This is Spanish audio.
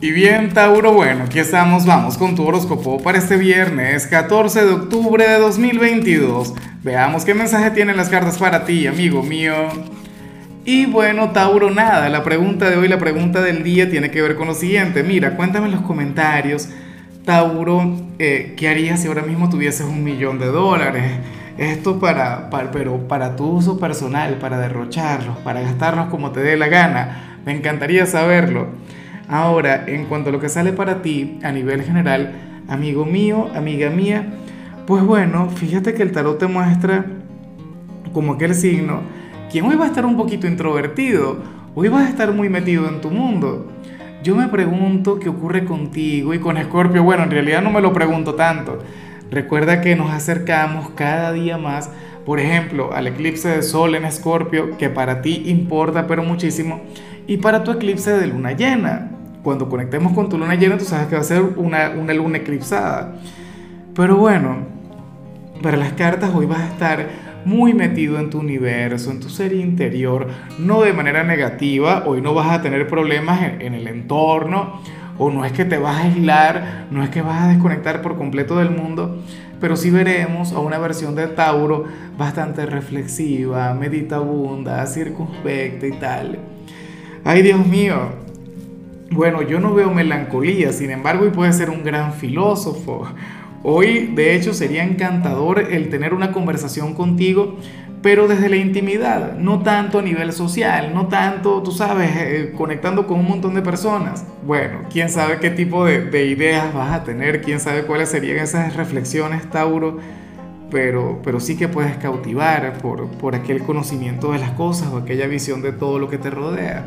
Y bien, Tauro, bueno, aquí estamos, vamos con tu horóscopo para este viernes 14 de octubre de 2022. Veamos qué mensaje tienen las cartas para ti, amigo mío. Y bueno, Tauro, nada, la pregunta de hoy, la pregunta del día tiene que ver con lo siguiente. Mira, cuéntame en los comentarios, Tauro, eh, ¿qué harías si ahora mismo tuvieses un millón de dólares? Esto para, para, pero para tu uso personal, para derrocharlos, para gastarlos como te dé la gana. Me encantaría saberlo. Ahora, en cuanto a lo que sale para ti a nivel general, amigo mío, amiga mía, pues bueno, fíjate que el tarot te muestra como aquel signo, quien hoy va a estar un poquito introvertido, hoy vas a estar muy metido en tu mundo. Yo me pregunto qué ocurre contigo y con Escorpio, bueno, en realidad no me lo pregunto tanto. Recuerda que nos acercamos cada día más, por ejemplo, al eclipse de Sol en Escorpio, que para ti importa pero muchísimo, y para tu eclipse de luna llena cuando conectemos con tu luna llena, tú sabes que va a ser una, una luna eclipsada. Pero bueno, para las cartas hoy vas a estar muy metido en tu universo, en tu ser interior, no de manera negativa, hoy no vas a tener problemas en, en, el entorno, o no es que te vas a aislar, no es que vas a desconectar por completo del mundo, pero sí veremos a una versión de Tauro bastante reflexiva, meditabunda, circunspecta y tal. Ay Dios mío, bueno, yo no veo melancolía, sin embargo, hoy puede ser un gran filósofo. Hoy, de hecho, sería encantador el tener una conversación contigo, pero desde la intimidad, no tanto a nivel social, no tanto, tú sabes, eh, conectando con un montón de personas. Bueno, quién sabe qué tipo de, de, ideas vas a tener, quién sabe cuáles serían esas reflexiones, Tauro, pero, pero sí que puedes cautivar por, por aquel conocimiento de las cosas o aquella visión de todo lo que te rodea.